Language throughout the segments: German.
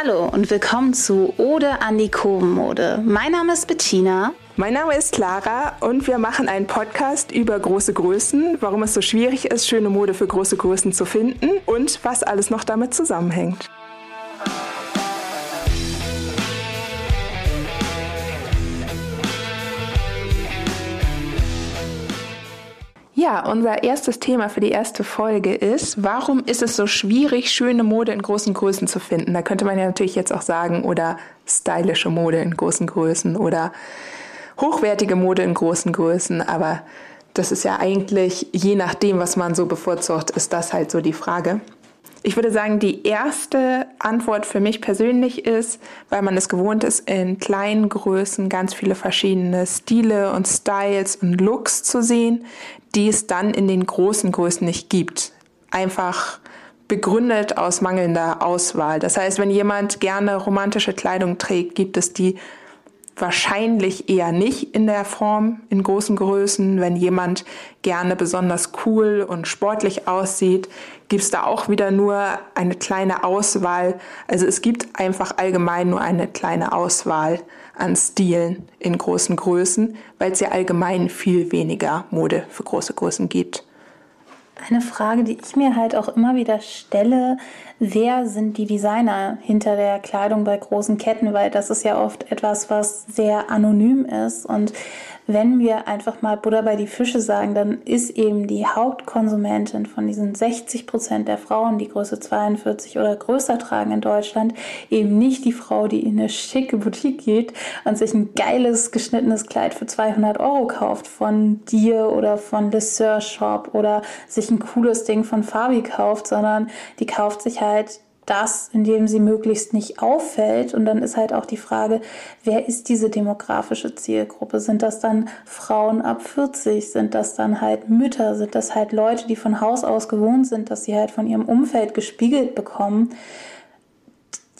Hallo und willkommen zu Ode an die Kurvenmode. Mein Name ist Bettina. Mein Name ist Clara und wir machen einen Podcast über große Größen, warum es so schwierig ist, schöne Mode für große Größen zu finden und was alles noch damit zusammenhängt. Ja, unser erstes Thema für die erste Folge ist, warum ist es so schwierig, schöne Mode in großen Größen zu finden? Da könnte man ja natürlich jetzt auch sagen, oder stylische Mode in großen Größen oder hochwertige Mode in großen Größen, aber das ist ja eigentlich, je nachdem, was man so bevorzugt, ist das halt so die Frage. Ich würde sagen, die erste Antwort für mich persönlich ist, weil man es gewohnt ist, in kleinen Größen ganz viele verschiedene Stile und Styles und Looks zu sehen, die es dann in den großen Größen nicht gibt. Einfach begründet aus mangelnder Auswahl. Das heißt, wenn jemand gerne romantische Kleidung trägt, gibt es die wahrscheinlich eher nicht in der Form in großen Größen. Wenn jemand gerne besonders cool und sportlich aussieht, gibt es da auch wieder nur eine kleine Auswahl. Also es gibt einfach allgemein nur eine kleine Auswahl an Stilen in großen Größen, weil es ja allgemein viel weniger Mode für große Größen gibt. Eine Frage, die ich mir halt auch immer wieder stelle, wer sind die Designer hinter der Kleidung bei großen Ketten, weil das ist ja oft etwas, was sehr anonym ist. Und wenn wir einfach mal Buddha bei die Fische sagen, dann ist eben die Hauptkonsumentin von diesen 60 Prozent der Frauen, die Größe 42 oder größer tragen in Deutschland, eben nicht die Frau, die in eine schicke Boutique geht und sich ein geiles geschnittenes Kleid für 200 Euro kauft von dir oder von Le Sœur Shop oder sich ein cooles Ding von Fabi kauft, sondern die kauft sich halt das, indem sie möglichst nicht auffällt. Und dann ist halt auch die Frage, wer ist diese demografische Zielgruppe? Sind das dann Frauen ab 40? Sind das dann halt Mütter? Sind das halt Leute, die von Haus aus gewohnt sind, dass sie halt von ihrem Umfeld gespiegelt bekommen?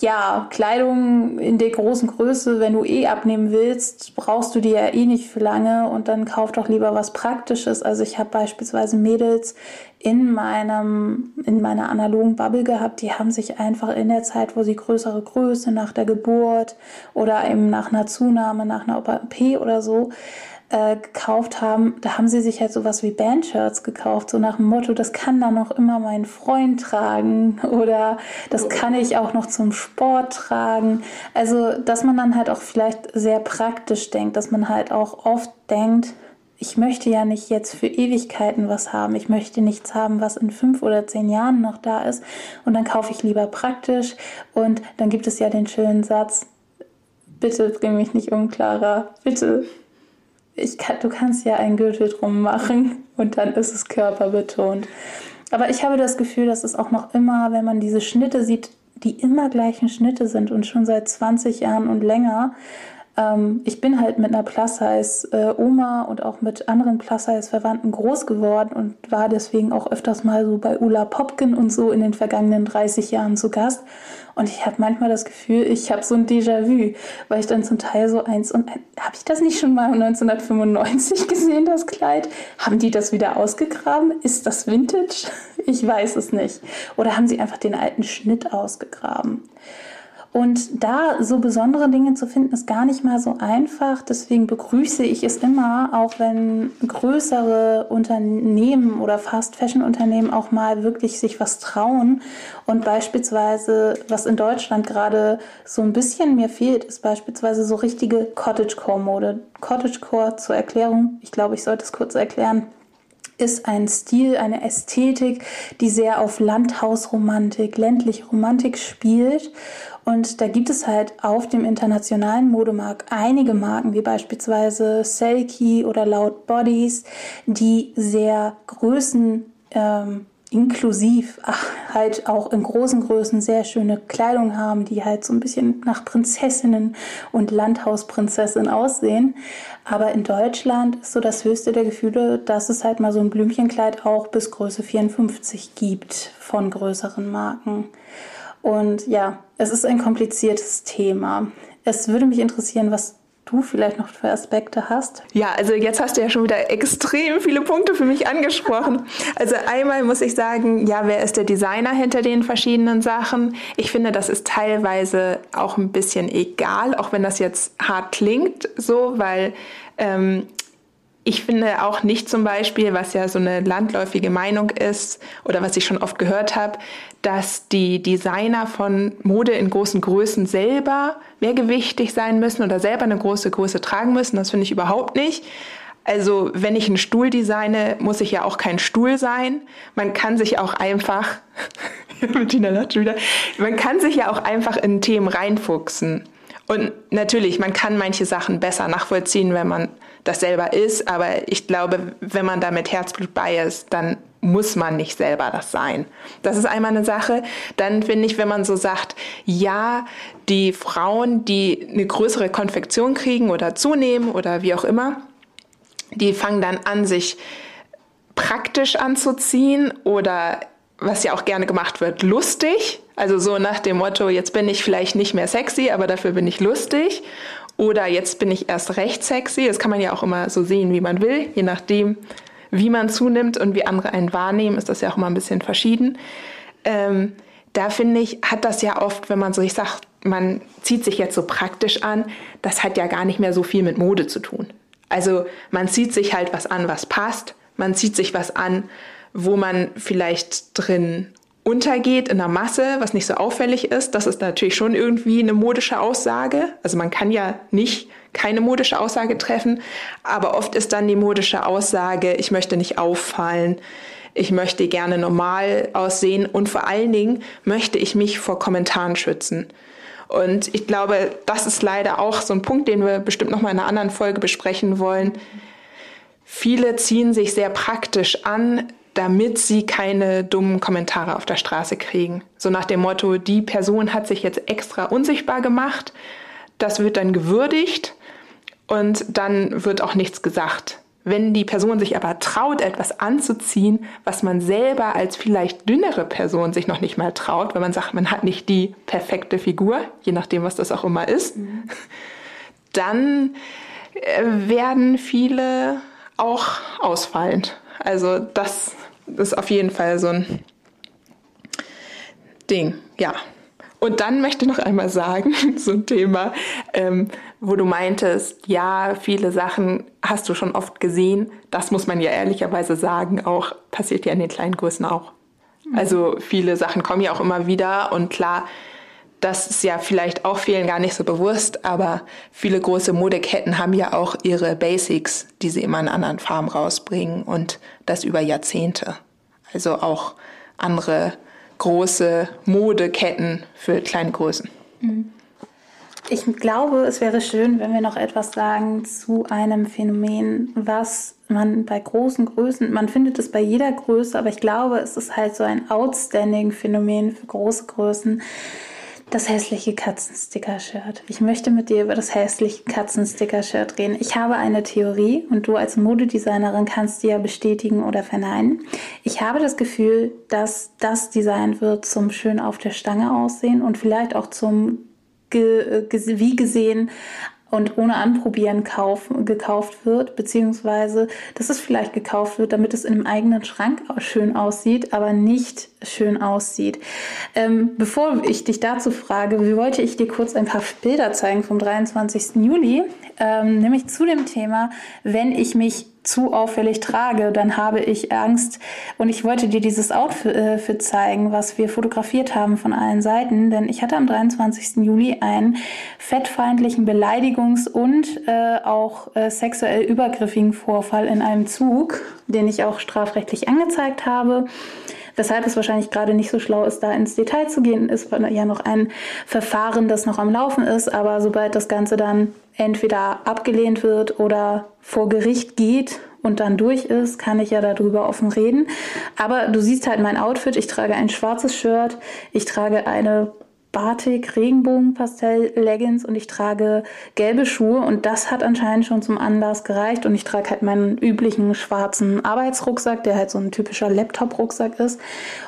Ja, Kleidung in der großen Größe, wenn du eh abnehmen willst, brauchst du die ja eh nicht für lange und dann kauf doch lieber was Praktisches. Also ich habe beispielsweise Mädels in meinem, in meiner analogen Bubble gehabt, die haben sich einfach in der Zeit, wo sie größere Größe nach der Geburt oder eben nach einer Zunahme, nach einer OP oder so, äh, gekauft haben, da haben sie sich halt sowas wie Bandshirts gekauft, so nach dem Motto, das kann dann noch immer mein Freund tragen oder das kann ich auch noch zum Sport tragen. Also, dass man dann halt auch vielleicht sehr praktisch denkt, dass man halt auch oft denkt, ich möchte ja nicht jetzt für Ewigkeiten was haben. Ich möchte nichts haben, was in fünf oder zehn Jahren noch da ist. Und dann kaufe ich lieber praktisch. Und dann gibt es ja den schönen Satz, bitte bring mich nicht um, Clara. Bitte kann, du kannst ja einen Gürtel drum machen und dann ist es körperbetont. Aber ich habe das Gefühl, dass es auch noch immer, wenn man diese Schnitte sieht, die immer gleichen Schnitte sind und schon seit 20 Jahren und länger. Ähm, ich bin halt mit einer Plus-Size-Oma äh, und auch mit anderen Plus-Size-Verwandten groß geworden und war deswegen auch öfters mal so bei Ulla Popken und so in den vergangenen 30 Jahren zu Gast. Und ich habe manchmal das Gefühl, ich habe so ein Déjà-vu, weil ich dann zum Teil so eins und habe ich das nicht schon mal 1995 gesehen, das Kleid? Haben die das wieder ausgegraben? Ist das Vintage? Ich weiß es nicht. Oder haben sie einfach den alten Schnitt ausgegraben? Und da so besondere Dinge zu finden, ist gar nicht mal so einfach. Deswegen begrüße ich es immer, auch wenn größere Unternehmen oder Fast-Fashion-Unternehmen auch mal wirklich sich was trauen. Und beispielsweise, was in Deutschland gerade so ein bisschen mir fehlt, ist beispielsweise so richtige Cottagecore-Mode. Cottagecore zur Erklärung, ich glaube, ich sollte es kurz erklären ist ein Stil, eine Ästhetik, die sehr auf Landhausromantik, ländliche Romantik spielt und da gibt es halt auf dem internationalen Modemarkt einige Marken, wie beispielsweise Selkie oder Loud Bodies, die sehr Größen ähm, inklusiv ach, halt auch in großen Größen sehr schöne Kleidung haben, die halt so ein bisschen nach Prinzessinnen und Landhausprinzessin aussehen. Aber in Deutschland ist so das höchste der Gefühle, dass es halt mal so ein Blümchenkleid auch bis Größe 54 gibt von größeren Marken. Und ja, es ist ein kompliziertes Thema. Es würde mich interessieren, was du vielleicht noch für Aspekte hast. Ja, also jetzt hast du ja schon wieder extrem viele Punkte für mich angesprochen. Also einmal muss ich sagen, ja, wer ist der Designer hinter den verschiedenen Sachen? Ich finde, das ist teilweise auch ein bisschen egal, auch wenn das jetzt hart klingt, so, weil ähm, ich finde auch nicht zum Beispiel, was ja so eine landläufige Meinung ist oder was ich schon oft gehört habe, dass die Designer von Mode in großen Größen selber mehrgewichtig sein müssen oder selber eine große Größe tragen müssen. Das finde ich überhaupt nicht. Also wenn ich einen Stuhl designe, muss ich ja auch kein Stuhl sein. Man kann sich auch einfach, Bettina lacht wieder, man kann sich ja auch einfach in Themen reinfuchsen. Und natürlich, man kann manche Sachen besser nachvollziehen, wenn man das selber ist, aber ich glaube, wenn man da mit Herzblut bei ist, dann muss man nicht selber das sein. Das ist einmal eine Sache. Dann finde ich, wenn man so sagt, ja, die Frauen, die eine größere Konfektion kriegen oder zunehmen oder wie auch immer, die fangen dann an, sich praktisch anzuziehen oder was ja auch gerne gemacht wird, lustig. Also so nach dem Motto, jetzt bin ich vielleicht nicht mehr sexy, aber dafür bin ich lustig. Oder jetzt bin ich erst recht sexy. Das kann man ja auch immer so sehen, wie man will. Je nachdem, wie man zunimmt und wie andere einen wahrnehmen, ist das ja auch immer ein bisschen verschieden. Ähm, da finde ich, hat das ja oft, wenn man so, ich sag, man zieht sich jetzt so praktisch an, das hat ja gar nicht mehr so viel mit Mode zu tun. Also man zieht sich halt was an, was passt. Man zieht sich was an, wo man vielleicht drin untergeht in der Masse, was nicht so auffällig ist. Das ist natürlich schon irgendwie eine modische Aussage. Also man kann ja nicht keine modische Aussage treffen, aber oft ist dann die modische Aussage, ich möchte nicht auffallen, ich möchte gerne normal aussehen und vor allen Dingen möchte ich mich vor Kommentaren schützen. Und ich glaube, das ist leider auch so ein Punkt, den wir bestimmt noch mal in einer anderen Folge besprechen wollen. Viele ziehen sich sehr praktisch an, damit sie keine dummen Kommentare auf der Straße kriegen. So nach dem Motto, die Person hat sich jetzt extra unsichtbar gemacht, das wird dann gewürdigt und dann wird auch nichts gesagt. Wenn die Person sich aber traut, etwas anzuziehen, was man selber als vielleicht dünnere Person sich noch nicht mal traut, wenn man sagt, man hat nicht die perfekte Figur, je nachdem, was das auch immer ist, mhm. dann äh, werden viele auch ausfallend. Also das ist auf jeden Fall so ein Ding, ja. Und dann möchte ich noch einmal sagen, so ein Thema, ähm, wo du meintest, ja, viele Sachen hast du schon oft gesehen. Das muss man ja ehrlicherweise sagen, auch passiert ja in den kleinen Größen auch. Mhm. Also viele Sachen kommen ja auch immer wieder und klar, das ist ja vielleicht auch vielen gar nicht so bewusst, aber viele große Modeketten haben ja auch ihre Basics, die sie immer in anderen Farben rausbringen und das über Jahrzehnte. Also auch andere große Modeketten für kleine Größen. Mhm. Ich glaube, es wäre schön, wenn wir noch etwas sagen zu einem Phänomen, was man bei großen Größen, man findet es bei jeder Größe, aber ich glaube, es ist halt so ein outstanding Phänomen für große Größen, das hässliche Katzensticker-Shirt. Ich möchte mit dir über das hässliche Katzensticker-Shirt reden. Ich habe eine Theorie und du als Modedesignerin kannst die ja bestätigen oder verneinen. Ich habe das Gefühl, dass das Design wird zum schön auf der Stange aussehen und vielleicht auch zum wie gesehen und ohne Anprobieren kauf, gekauft wird, beziehungsweise dass es vielleicht gekauft wird, damit es in einem eigenen Schrank schön aussieht, aber nicht schön aussieht. Ähm, bevor ich dich dazu frage, wollte ich dir kurz ein paar Bilder zeigen vom 23. Juli, ähm, nämlich zu dem Thema, wenn ich mich zu auffällig trage, dann habe ich Angst. Und ich wollte dir dieses Outfit äh, zeigen, was wir fotografiert haben von allen Seiten, denn ich hatte am 23. Juli einen fettfeindlichen Beleidigungs- und äh, auch äh, sexuell übergriffigen Vorfall in einem Zug, den ich auch strafrechtlich angezeigt habe. Weshalb es wahrscheinlich gerade nicht so schlau ist, da ins Detail zu gehen, ist ja noch ein Verfahren, das noch am Laufen ist. Aber sobald das Ganze dann entweder abgelehnt wird oder vor Gericht geht und dann durch ist, kann ich ja darüber offen reden. Aber du siehst halt mein Outfit. Ich trage ein schwarzes Shirt, ich trage eine Batik, Regenbogenpastell, Leggings und ich trage gelbe Schuhe und das hat anscheinend schon zum Anlass gereicht und ich trage halt meinen üblichen schwarzen Arbeitsrucksack, der halt so ein typischer Laptop-Rucksack ist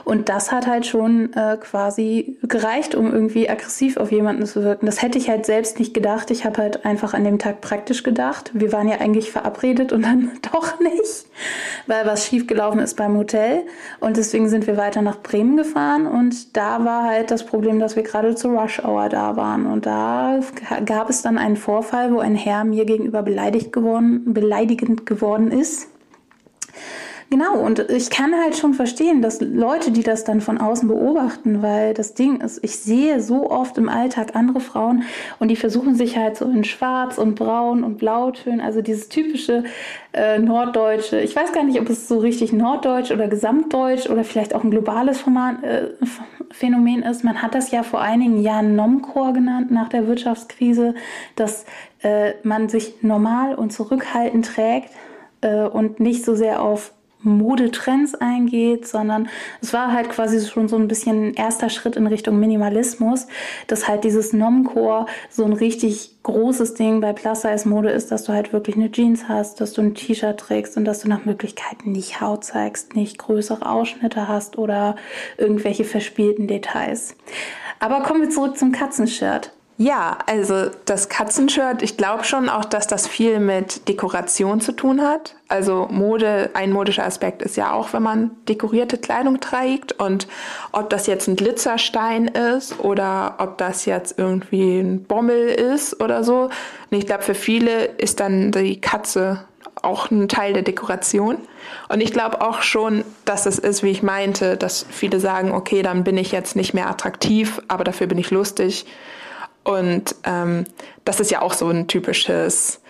und das hat halt schon äh, quasi gereicht, um irgendwie aggressiv auf jemanden zu wirken. Das hätte ich halt selbst nicht gedacht. Ich habe halt einfach an dem Tag praktisch gedacht. Wir waren ja eigentlich verabredet und dann doch nicht, weil was schiefgelaufen ist beim Hotel und deswegen sind wir weiter nach Bremen gefahren und da war halt das Problem, dass wir gerade zur Rush Hour da waren. Und da gab es dann einen Vorfall, wo ein Herr mir gegenüber beleidigt geworden, beleidigend geworden ist. Genau, und ich kann halt schon verstehen, dass Leute, die das dann von außen beobachten, weil das Ding ist, ich sehe so oft im Alltag andere Frauen und die versuchen sich halt so in Schwarz und Braun und Blautönen, also dieses typische äh, Norddeutsche. Ich weiß gar nicht, ob es so richtig Norddeutsch oder Gesamtdeutsch oder vielleicht auch ein globales Format, äh, Phänomen ist. Man hat das ja vor einigen Jahren Nomcore genannt nach der Wirtschaftskrise, dass äh, man sich normal und zurückhaltend trägt äh, und nicht so sehr auf Modetrends eingeht, sondern es war halt quasi schon so ein bisschen erster Schritt in Richtung Minimalismus, dass halt dieses Nomcore so ein richtig großes Ding bei Plus-Size-Mode ist, dass du halt wirklich eine Jeans hast, dass du ein T-Shirt trägst und dass du nach Möglichkeit nicht Haut zeigst, nicht größere Ausschnitte hast oder irgendwelche verspielten Details. Aber kommen wir zurück zum Katzenshirt. Ja, also das Katzenshirt, ich glaube schon auch, dass das viel mit Dekoration zu tun hat. Also Mode, ein modischer Aspekt ist ja auch, wenn man dekorierte Kleidung trägt und ob das jetzt ein Glitzerstein ist oder ob das jetzt irgendwie ein Bommel ist oder so. Und ich glaube, für viele ist dann die Katze auch ein Teil der Dekoration. Und ich glaube auch schon, dass es ist, wie ich meinte, dass viele sagen, okay, dann bin ich jetzt nicht mehr attraktiv, aber dafür bin ich lustig und ähm, das ist ja auch so ein typisches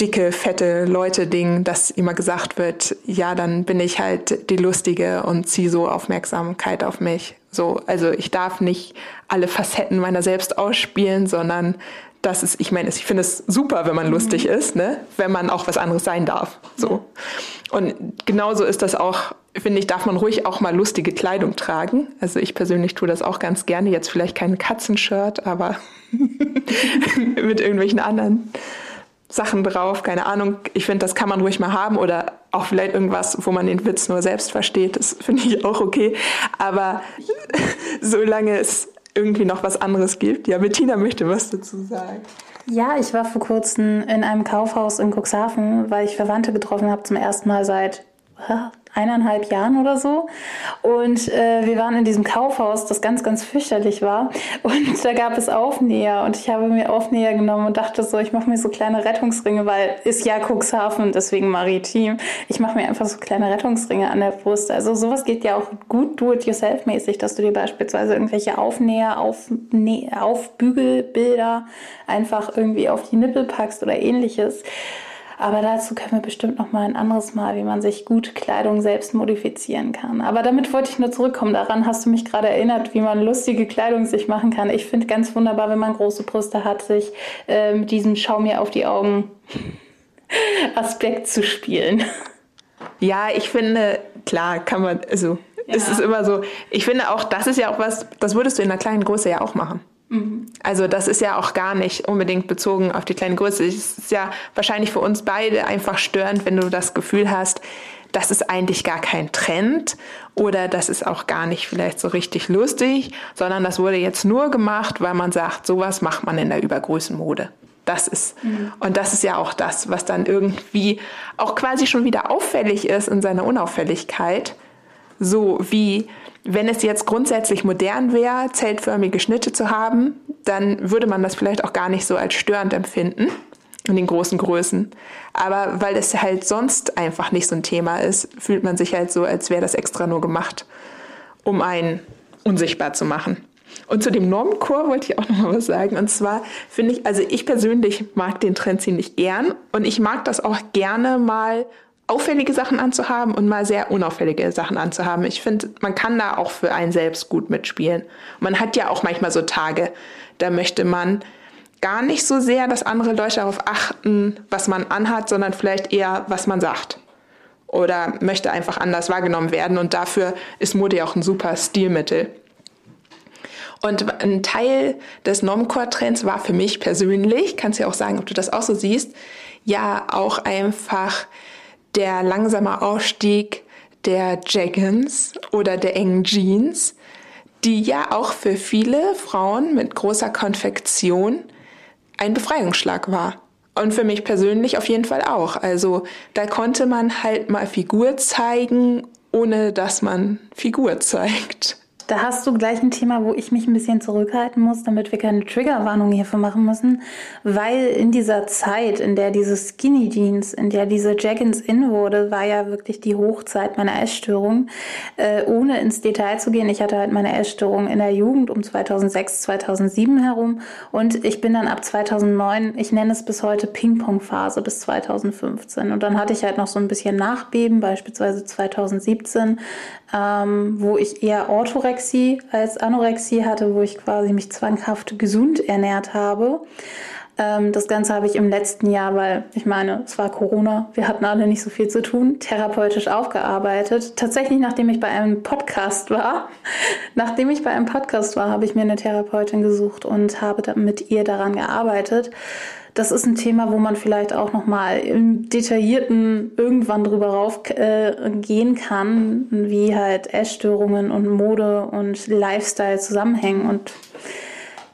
dicke, fette Leute-Ding, dass immer gesagt wird, ja, dann bin ich halt die Lustige und ziehe so Aufmerksamkeit auf mich. So, also ich darf nicht alle Facetten meiner selbst ausspielen, sondern das ist, ich meine, ich finde es super, wenn man lustig mhm. ist, ne? wenn man auch was anderes sein darf. So. Und genauso ist das auch finde ich, darf man ruhig auch mal lustige Kleidung tragen. Also ich persönlich tue das auch ganz gerne. Jetzt vielleicht kein Katzenshirt, aber mit irgendwelchen anderen Sachen drauf. Keine Ahnung. Ich finde, das kann man ruhig mal haben oder auch vielleicht irgendwas, wo man den Witz nur selbst versteht. Das finde ich auch okay. Aber solange es irgendwie noch was anderes gibt. Ja, Bettina möchte was dazu sagen. Ja, ich war vor kurzem in einem Kaufhaus in Cuxhaven, weil ich Verwandte getroffen habe zum ersten Mal seit eineinhalb Jahren oder so. Und äh, wir waren in diesem Kaufhaus, das ganz, ganz fürchterlich war. Und da gab es Aufnäher. Und ich habe mir Aufnäher genommen und dachte so, ich mache mir so kleine Rettungsringe, weil ist ja Cuxhaven, deswegen maritim. Ich mache mir einfach so kleine Rettungsringe an der Brust. Also sowas geht ja auch gut do-it-yourself-mäßig, dass du dir beispielsweise irgendwelche Aufnäher, auf, Aufbügelbilder einfach irgendwie auf die Nippel packst oder ähnliches. Aber dazu können wir bestimmt noch mal ein anderes Mal, wie man sich gut Kleidung selbst modifizieren kann. Aber damit wollte ich nur zurückkommen. Daran hast du mich gerade erinnert, wie man lustige Kleidung sich machen kann. Ich finde ganz wunderbar, wenn man große Brüste hat, sich äh, mit diesem Schau mir auf die Augen Aspekt zu spielen. Ja, ich finde, klar, kann man, also ja. es ist immer so, ich finde auch, das ist ja auch was, das würdest du in einer kleinen Größe ja auch machen. Mhm. Also das ist ja auch gar nicht unbedingt bezogen auf die kleine Größe. Es ist ja wahrscheinlich für uns beide einfach störend, wenn du das Gefühl hast, das ist eigentlich gar kein Trend oder das ist auch gar nicht vielleicht so richtig lustig, sondern das wurde jetzt nur gemacht, weil man sagt, sowas macht man in der Übergrößenmode. Das ist, mhm. und das ist ja auch das, was dann irgendwie auch quasi schon wieder auffällig ist in seiner Unauffälligkeit. So wie wenn es jetzt grundsätzlich modern wäre, zeltförmige Schnitte zu haben, dann würde man das vielleicht auch gar nicht so als störend empfinden in den großen Größen. Aber weil es halt sonst einfach nicht so ein Thema ist, fühlt man sich halt so, als wäre das extra nur gemacht, um einen unsichtbar zu machen. Und zu dem Normchor wollte ich auch noch mal was sagen. Und zwar finde ich, also ich persönlich mag den Trend ziemlich gern und ich mag das auch gerne mal auffällige Sachen anzuhaben und mal sehr unauffällige Sachen anzuhaben. Ich finde, man kann da auch für einen selbst gut mitspielen. Man hat ja auch manchmal so Tage, da möchte man gar nicht so sehr, dass andere Leute darauf achten, was man anhat, sondern vielleicht eher, was man sagt. Oder möchte einfach anders wahrgenommen werden und dafür ist Mode ja auch ein super Stilmittel. Und ein Teil des Normcore-Trends war für mich persönlich, kannst ja auch sagen, ob du das auch so siehst, ja auch einfach der langsame Ausstieg der Jaggins oder der engen Jeans, die ja auch für viele Frauen mit großer Konfektion ein Befreiungsschlag war. Und für mich persönlich auf jeden Fall auch. Also da konnte man halt mal Figur zeigen, ohne dass man Figur zeigt. Da hast du gleich ein Thema, wo ich mich ein bisschen zurückhalten muss, damit wir keine Triggerwarnung hierfür machen müssen, weil in dieser Zeit, in der diese Skinny Jeans, in der diese Jaggins in wurde, war ja wirklich die Hochzeit meiner Essstörung. Äh, ohne ins Detail zu gehen, ich hatte halt meine Essstörung in der Jugend um 2006, 2007 herum. Und ich bin dann ab 2009, ich nenne es bis heute Ping-Pong-Phase bis 2015 und dann hatte ich halt noch so ein bisschen Nachbeben, beispielsweise 2017, ähm, wo ich eher Orthorexie als Anorexie hatte, wo ich quasi mich zwanghaft gesund ernährt habe. Ähm, das Ganze habe ich im letzten Jahr, weil ich meine, es war Corona, wir hatten alle nicht so viel zu tun, therapeutisch aufgearbeitet. Tatsächlich, nachdem ich bei einem Podcast war, nachdem ich bei einem Podcast war, habe ich mir eine Therapeutin gesucht und habe mit ihr daran gearbeitet das ist ein Thema, wo man vielleicht auch noch mal im Detaillierten irgendwann drüber raufgehen äh, kann, wie halt Essstörungen und Mode und Lifestyle zusammenhängen. Und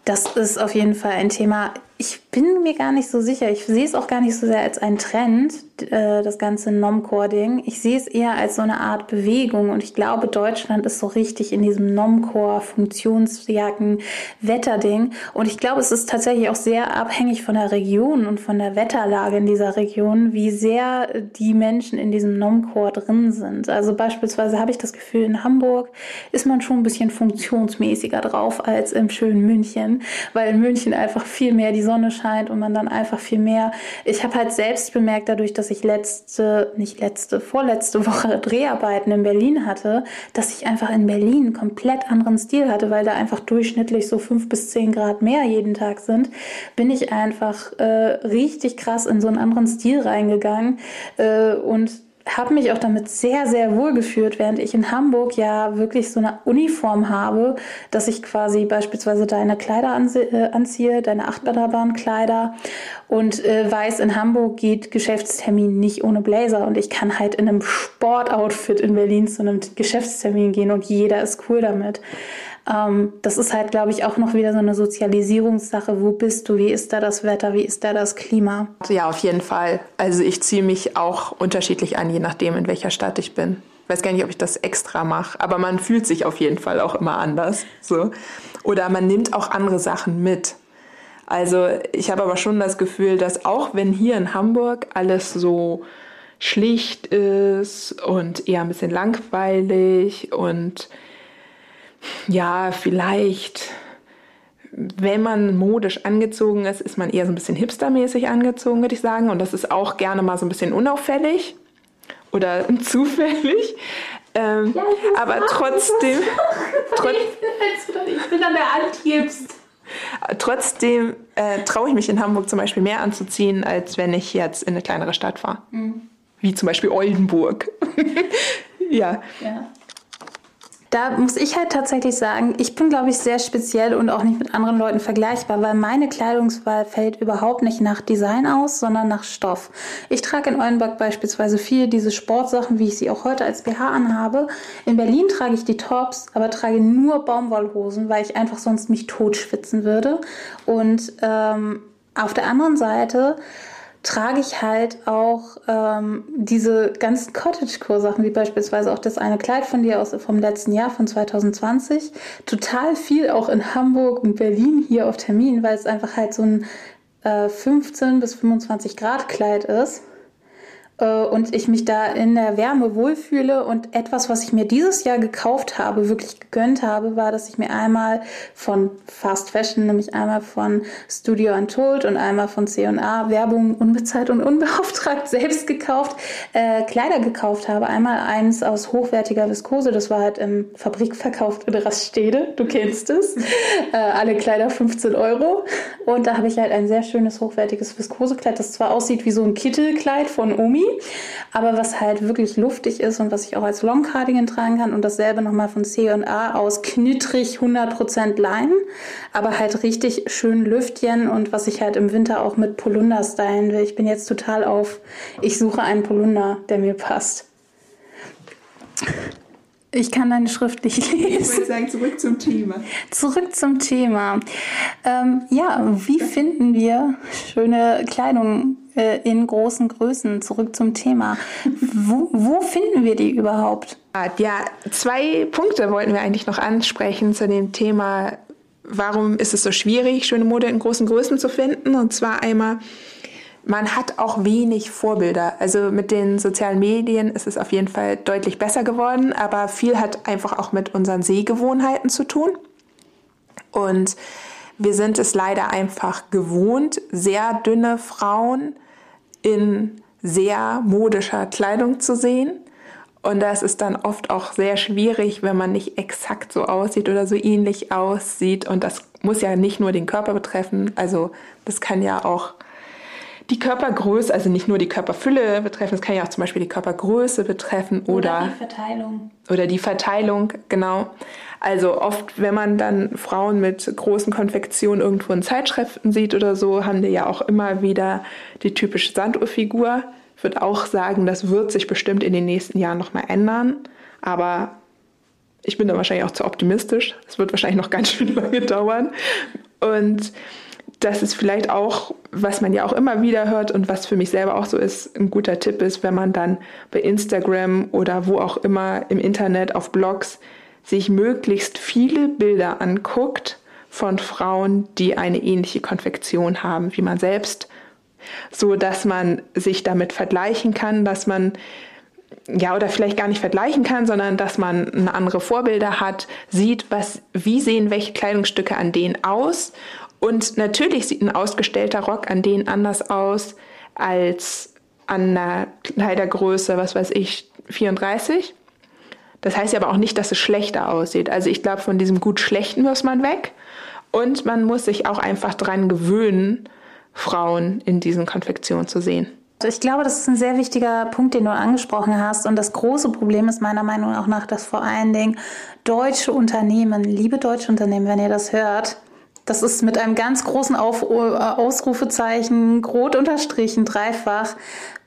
das ist auf jeden Fall ein Thema. Ich bin mir gar nicht so sicher. Ich sehe es auch gar nicht so sehr als einen Trend, äh, das ganze Nomcore-Ding. Ich sehe es eher als so eine Art Bewegung. Und ich glaube, Deutschland ist so richtig in diesem Nomcore, Funktionsjacken, Wetterding. Und ich glaube, es ist tatsächlich auch sehr abhängig von der Region und von der Wetterlage in dieser Region, wie sehr die Menschen in diesem Nomcore drin sind. Also beispielsweise habe ich das Gefühl, in Hamburg ist man schon ein bisschen funktionsmäßiger drauf als im schönen München, weil in München einfach viel mehr die Sonne scheint und man dann einfach viel mehr. Ich habe halt selbst bemerkt, dadurch, dass ich letzte, nicht letzte, vorletzte Woche Dreharbeiten in Berlin hatte, dass ich einfach in Berlin einen komplett anderen Stil hatte, weil da einfach durchschnittlich so fünf bis zehn Grad mehr jeden Tag sind, bin ich einfach äh, richtig krass in so einen anderen Stil reingegangen äh, und habe mich auch damit sehr, sehr wohl gefühlt, während ich in Hamburg ja wirklich so eine Uniform habe, dass ich quasi beispielsweise deine Kleider äh, anziehe, deine Achtbaderbahnkleider und äh, weiß, in Hamburg geht Geschäftstermin nicht ohne Blazer und ich kann halt in einem Sportoutfit in Berlin zu einem Geschäftstermin gehen und jeder ist cool damit. Ähm, das ist halt, glaube ich, auch noch wieder so eine Sozialisierungssache. Wo bist du? Wie ist da das Wetter? Wie ist da das Klima? Ja, auf jeden Fall. Also ich ziehe mich auch unterschiedlich an, je nachdem, in welcher Stadt ich bin. Ich weiß gar nicht, ob ich das extra mache, aber man fühlt sich auf jeden Fall auch immer anders. So. Oder man nimmt auch andere Sachen mit. Also ich habe aber schon das Gefühl, dass auch wenn hier in Hamburg alles so schlicht ist und eher ein bisschen langweilig und ja, vielleicht, wenn man modisch angezogen ist, ist man eher so ein bisschen hipstermäßig angezogen, würde ich sagen. Und das ist auch gerne mal so ein bisschen unauffällig oder zufällig. Ähm, ja, aber trotzdem. Trot ich bin dann der Anti-Hipst. Trotzdem äh, traue ich mich in Hamburg zum Beispiel mehr anzuziehen, als wenn ich jetzt in eine kleinere Stadt fahre. Mhm. Wie zum Beispiel Oldenburg. ja. ja. Da muss ich halt tatsächlich sagen, ich bin, glaube ich, sehr speziell und auch nicht mit anderen Leuten vergleichbar, weil meine Kleidungswahl fällt überhaupt nicht nach Design aus, sondern nach Stoff. Ich trage in Oldenburg beispielsweise viel diese Sportsachen, wie ich sie auch heute als BH anhabe. In Berlin trage ich die Tops, aber trage nur Baumwollhosen, weil ich einfach sonst mich totschwitzen würde. Und ähm, auf der anderen Seite trage ich halt auch ähm, diese ganzen Cottagecore-Sachen, wie beispielsweise auch das eine Kleid von dir aus vom letzten Jahr, von 2020. Total viel auch in Hamburg und Berlin hier auf Termin, weil es einfach halt so ein äh, 15 bis 25 Grad Kleid ist. Äh, und ich mich da in der Wärme wohlfühle. Und etwas, was ich mir dieses Jahr gekauft habe, wirklich gegönnt habe, war, dass ich mir einmal von Fast Fashion, nämlich einmal von Studio Untold und einmal von C&A Werbung unbezahlt und unbeauftragt selbst gekauft, äh, Kleider gekauft habe. Einmal eins aus hochwertiger Viskose, das war halt im Fabrikverkauf in Raststede, du kennst es. Äh, alle Kleider 15 Euro. Und da habe ich halt ein sehr schönes hochwertiges Viskosekleid, das zwar aussieht wie so ein Kittelkleid von Omi, aber was halt wirklich luftig ist und was ich auch als Long Cardigan tragen kann und dasselbe nochmal von C&A aus knittrig 100% Leinen, aber halt richtig schön Lüftchen und was ich halt im Winter auch mit Polunder stylen will. Ich bin jetzt total auf, ich suche einen Polunder, der mir passt. Ich kann deine Schrift nicht lesen. Ich würde sagen, zurück zum Thema. Zurück zum Thema. Ähm, ja, wie finden wir schöne Kleidung äh, in großen Größen? Zurück zum Thema. Wo, wo finden wir die überhaupt? Ja, zwei Punkte wollten wir eigentlich noch ansprechen zu dem Thema, warum ist es so schwierig, schöne Mode in großen Größen zu finden. Und zwar einmal, man hat auch wenig Vorbilder. Also mit den sozialen Medien ist es auf jeden Fall deutlich besser geworden, aber viel hat einfach auch mit unseren Sehgewohnheiten zu tun. Und wir sind es leider einfach gewohnt, sehr dünne Frauen in sehr modischer Kleidung zu sehen. Und das ist dann oft auch sehr schwierig, wenn man nicht exakt so aussieht oder so ähnlich aussieht. Und das muss ja nicht nur den Körper betreffen. Also das kann ja auch die Körpergröße, also nicht nur die Körperfülle betreffen, es kann ja auch zum Beispiel die Körpergröße betreffen oder, oder die Verteilung. Oder die Verteilung, genau. Also oft, wenn man dann Frauen mit großen Konfektionen irgendwo in Zeitschriften sieht oder so, haben die ja auch immer wieder die typische Sanduhrfigur. Ich würde auch sagen, das wird sich bestimmt in den nächsten Jahren nochmal ändern. Aber ich bin da wahrscheinlich auch zu optimistisch. Es wird wahrscheinlich noch ganz schön lange dauern. Und das ist vielleicht auch, was man ja auch immer wieder hört und was für mich selber auch so ist, ein guter Tipp ist, wenn man dann bei Instagram oder wo auch immer im Internet auf Blogs sich möglichst viele Bilder anguckt von Frauen, die eine ähnliche Konfektion haben wie man selbst, so dass man sich damit vergleichen kann, dass man ja, oder vielleicht gar nicht vergleichen kann, sondern dass man andere Vorbilder hat, sieht, was, wie sehen welche Kleidungsstücke an denen aus und natürlich sieht ein ausgestellter Rock an denen anders aus als an einer Kleidergröße, was weiß ich, 34. Das heißt aber auch nicht, dass es schlechter aussieht. Also ich glaube, von diesem gut schlechten muss man weg. Und man muss sich auch einfach daran gewöhnen, Frauen in diesen Konfektionen zu sehen. Ich glaube, das ist ein sehr wichtiger Punkt, den du angesprochen hast. Und das große Problem ist meiner Meinung nach, dass vor allen Dingen deutsche Unternehmen, liebe deutsche Unternehmen, wenn ihr das hört, das ist mit einem ganz großen Auf äh, Ausrufezeichen, rot unterstrichen, dreifach,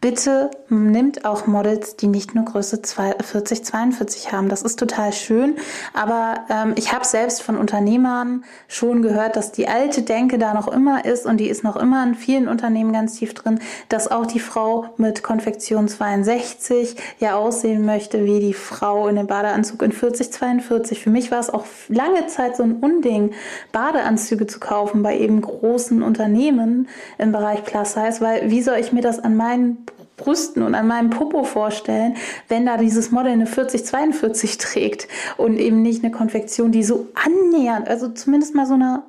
bitte nimmt auch Models, die nicht nur Größe 40, 42 haben. Das ist total schön. Aber ähm, ich habe selbst von Unternehmern schon gehört, dass die alte Denke da noch immer ist und die ist noch immer in vielen Unternehmen ganz tief drin, dass auch die Frau mit Konfektion 62 ja aussehen möchte wie die Frau in dem Badeanzug in 40, 42. Für mich war es auch lange Zeit so ein Unding, Badeanzüge zu kaufen bei eben großen Unternehmen im Bereich Plus Size, weil wie soll ich mir das an meinen Brüsten und an meinem Popo vorstellen, wenn da dieses Model eine 4042 trägt und eben nicht eine Konfektion, die so annähernd, also zumindest mal so eine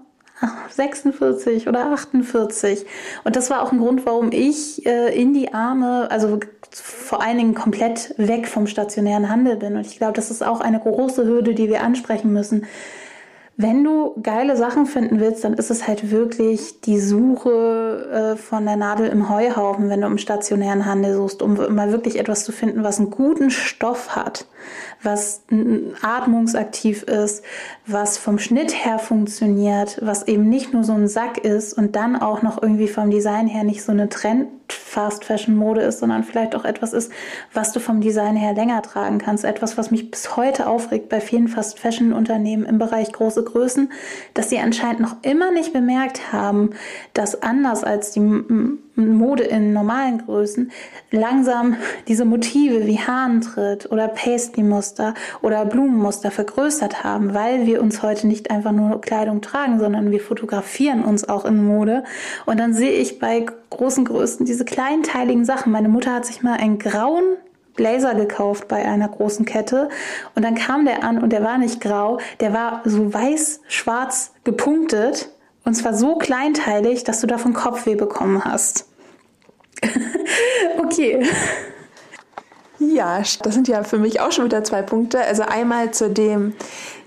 46 oder 48. Und das war auch ein Grund, warum ich äh, in die Arme, also vor allen Dingen komplett weg vom stationären Handel bin. Und ich glaube, das ist auch eine große Hürde, die wir ansprechen müssen wenn du geile Sachen finden willst, dann ist es halt wirklich die Suche äh, von der Nadel im Heuhaufen, wenn du im stationären Handel suchst, um mal wirklich etwas zu finden, was einen guten Stoff hat, was atmungsaktiv ist, was vom Schnitt her funktioniert, was eben nicht nur so ein Sack ist und dann auch noch irgendwie vom Design her nicht so eine Trend Fast Fashion Mode ist, sondern vielleicht auch etwas ist, was du vom Design her länger tragen kannst. Etwas, was mich bis heute aufregt bei vielen Fast Fashion Unternehmen im Bereich große Größen, dass sie anscheinend noch immer nicht bemerkt haben, dass anders als die Mode in normalen Größen langsam diese Motive wie Hahntritt oder Paisley-Muster oder Blumenmuster vergrößert haben, weil wir uns heute nicht einfach nur Kleidung tragen, sondern wir fotografieren uns auch in Mode. Und dann sehe ich bei großen Größen diese kleinteiligen Sachen. Meine Mutter hat sich mal einen grauen Blazer gekauft bei einer großen Kette und dann kam der an und der war nicht grau, der war so weiß-schwarz gepunktet und zwar so kleinteilig, dass du davon Kopfweh bekommen hast. okay. Ja, das sind ja für mich auch schon wieder zwei Punkte. Also einmal zu dem,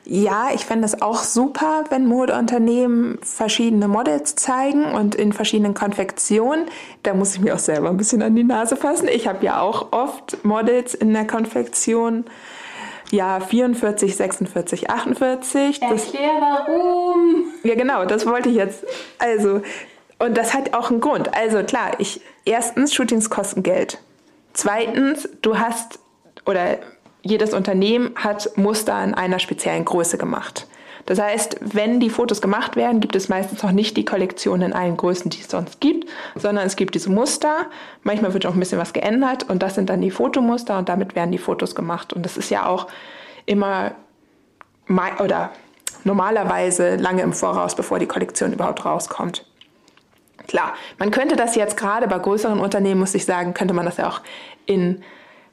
Ja, ich fände es auch super, wenn Modeunternehmen verschiedene Models zeigen und in verschiedenen Konfektionen. Da muss ich mir auch selber ein bisschen an die Nase fassen. Ich habe ja auch oft Models in der Konfektion. Ja, 44, 46, 48. Erklär warum. Ja, genau, das wollte ich jetzt. Also, und das hat auch einen Grund. Also klar, ich erstens, Shootings kosten Geld. Zweitens, du hast oder jedes Unternehmen hat Muster in einer speziellen Größe gemacht. Das heißt, wenn die Fotos gemacht werden, gibt es meistens noch nicht die Kollektion in allen Größen, die es sonst gibt, sondern es gibt diese Muster. Manchmal wird auch ein bisschen was geändert und das sind dann die Fotomuster und damit werden die Fotos gemacht. Und das ist ja auch immer oder normalerweise lange im Voraus, bevor die Kollektion überhaupt rauskommt. Klar, man könnte das jetzt gerade bei größeren Unternehmen, muss ich sagen, könnte man das ja auch in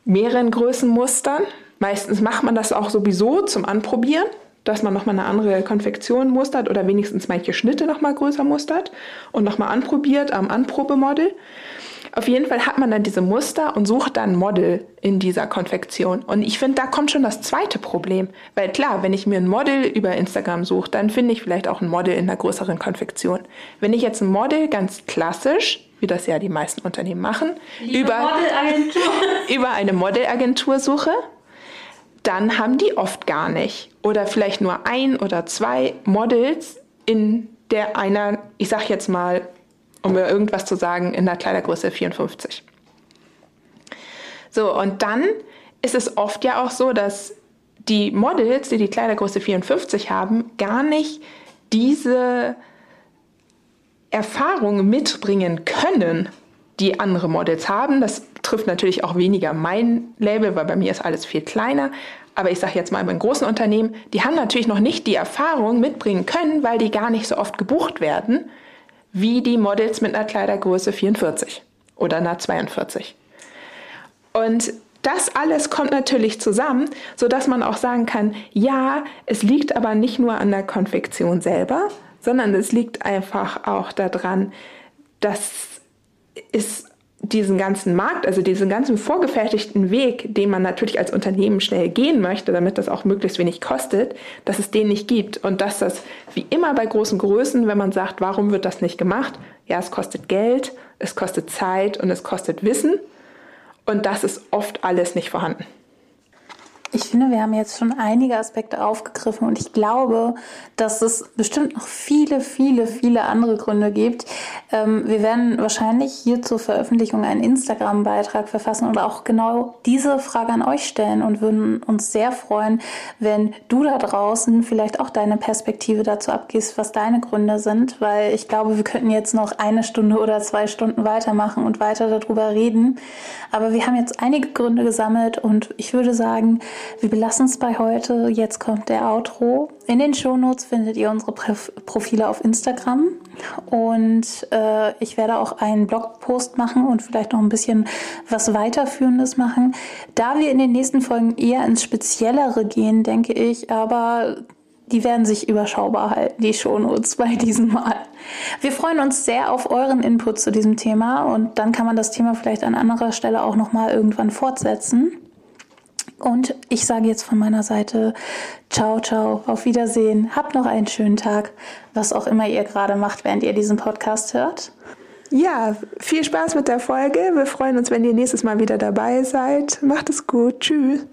mehreren Größenmustern. Meistens macht man das auch sowieso zum Anprobieren, dass man nochmal eine andere Konfektion mustert oder wenigstens manche Schnitte nochmal größer mustert und nochmal anprobiert am Anprobemodel. Auf jeden Fall hat man dann diese Muster und sucht dann Model in dieser Konfektion. Und ich finde, da kommt schon das zweite Problem. Weil klar, wenn ich mir ein Model über Instagram suche, dann finde ich vielleicht auch ein Model in einer größeren Konfektion. Wenn ich jetzt ein Model ganz klassisch wie das ja die meisten Unternehmen machen, über, über eine Modelagentur suche, dann haben die oft gar nicht. Oder vielleicht nur ein oder zwei Models in der einer, ich sag jetzt mal, um mir irgendwas zu sagen, in der Kleidergröße 54. So, und dann ist es oft ja auch so, dass die Models, die die Kleidergröße 54 haben, gar nicht diese Erfahrung mitbringen können, die andere Models haben. Das trifft natürlich auch weniger mein Label, weil bei mir ist alles viel kleiner. Aber ich sage jetzt mal, bei großen Unternehmen, die haben natürlich noch nicht die Erfahrung mitbringen können, weil die gar nicht so oft gebucht werden, wie die Models mit einer Kleidergröße 44 oder einer 42. Und das alles kommt natürlich zusammen, so dass man auch sagen kann, ja, es liegt aber nicht nur an der Konfektion selber, sondern es liegt einfach auch daran, dass es diesen ganzen Markt, also diesen ganzen vorgefertigten Weg, den man natürlich als Unternehmen schnell gehen möchte, damit das auch möglichst wenig kostet, dass es den nicht gibt und dass das wie immer bei großen Größen, wenn man sagt, warum wird das nicht gemacht? Ja, es kostet Geld, es kostet Zeit und es kostet Wissen und das ist oft alles nicht vorhanden. Ich finde, wir haben jetzt schon einige Aspekte aufgegriffen und ich glaube, dass es bestimmt noch viele, viele, viele andere Gründe gibt. Ähm, wir werden wahrscheinlich hier zur Veröffentlichung einen Instagram-Beitrag verfassen und auch genau diese Frage an euch stellen und würden uns sehr freuen, wenn du da draußen vielleicht auch deine Perspektive dazu abgibst, was deine Gründe sind, weil ich glaube, wir könnten jetzt noch eine Stunde oder zwei Stunden weitermachen und weiter darüber reden. Aber wir haben jetzt einige Gründe gesammelt und ich würde sagen, wir belassen es bei heute. Jetzt kommt der Outro. In den Shownotes findet ihr unsere Profile auf Instagram. Und äh, ich werde auch einen Blogpost machen und vielleicht noch ein bisschen was weiterführendes machen. Da wir in den nächsten Folgen eher ins Speziellere gehen, denke ich, aber die werden sich überschaubar halten, die Shownotes bei diesem Mal. Wir freuen uns sehr auf euren Input zu diesem Thema und dann kann man das Thema vielleicht an anderer Stelle auch nochmal irgendwann fortsetzen. Und ich sage jetzt von meiner Seite, ciao, ciao, auf Wiedersehen, habt noch einen schönen Tag, was auch immer ihr gerade macht, während ihr diesen Podcast hört. Ja, viel Spaß mit der Folge. Wir freuen uns, wenn ihr nächstes Mal wieder dabei seid. Macht es gut. Tschüss.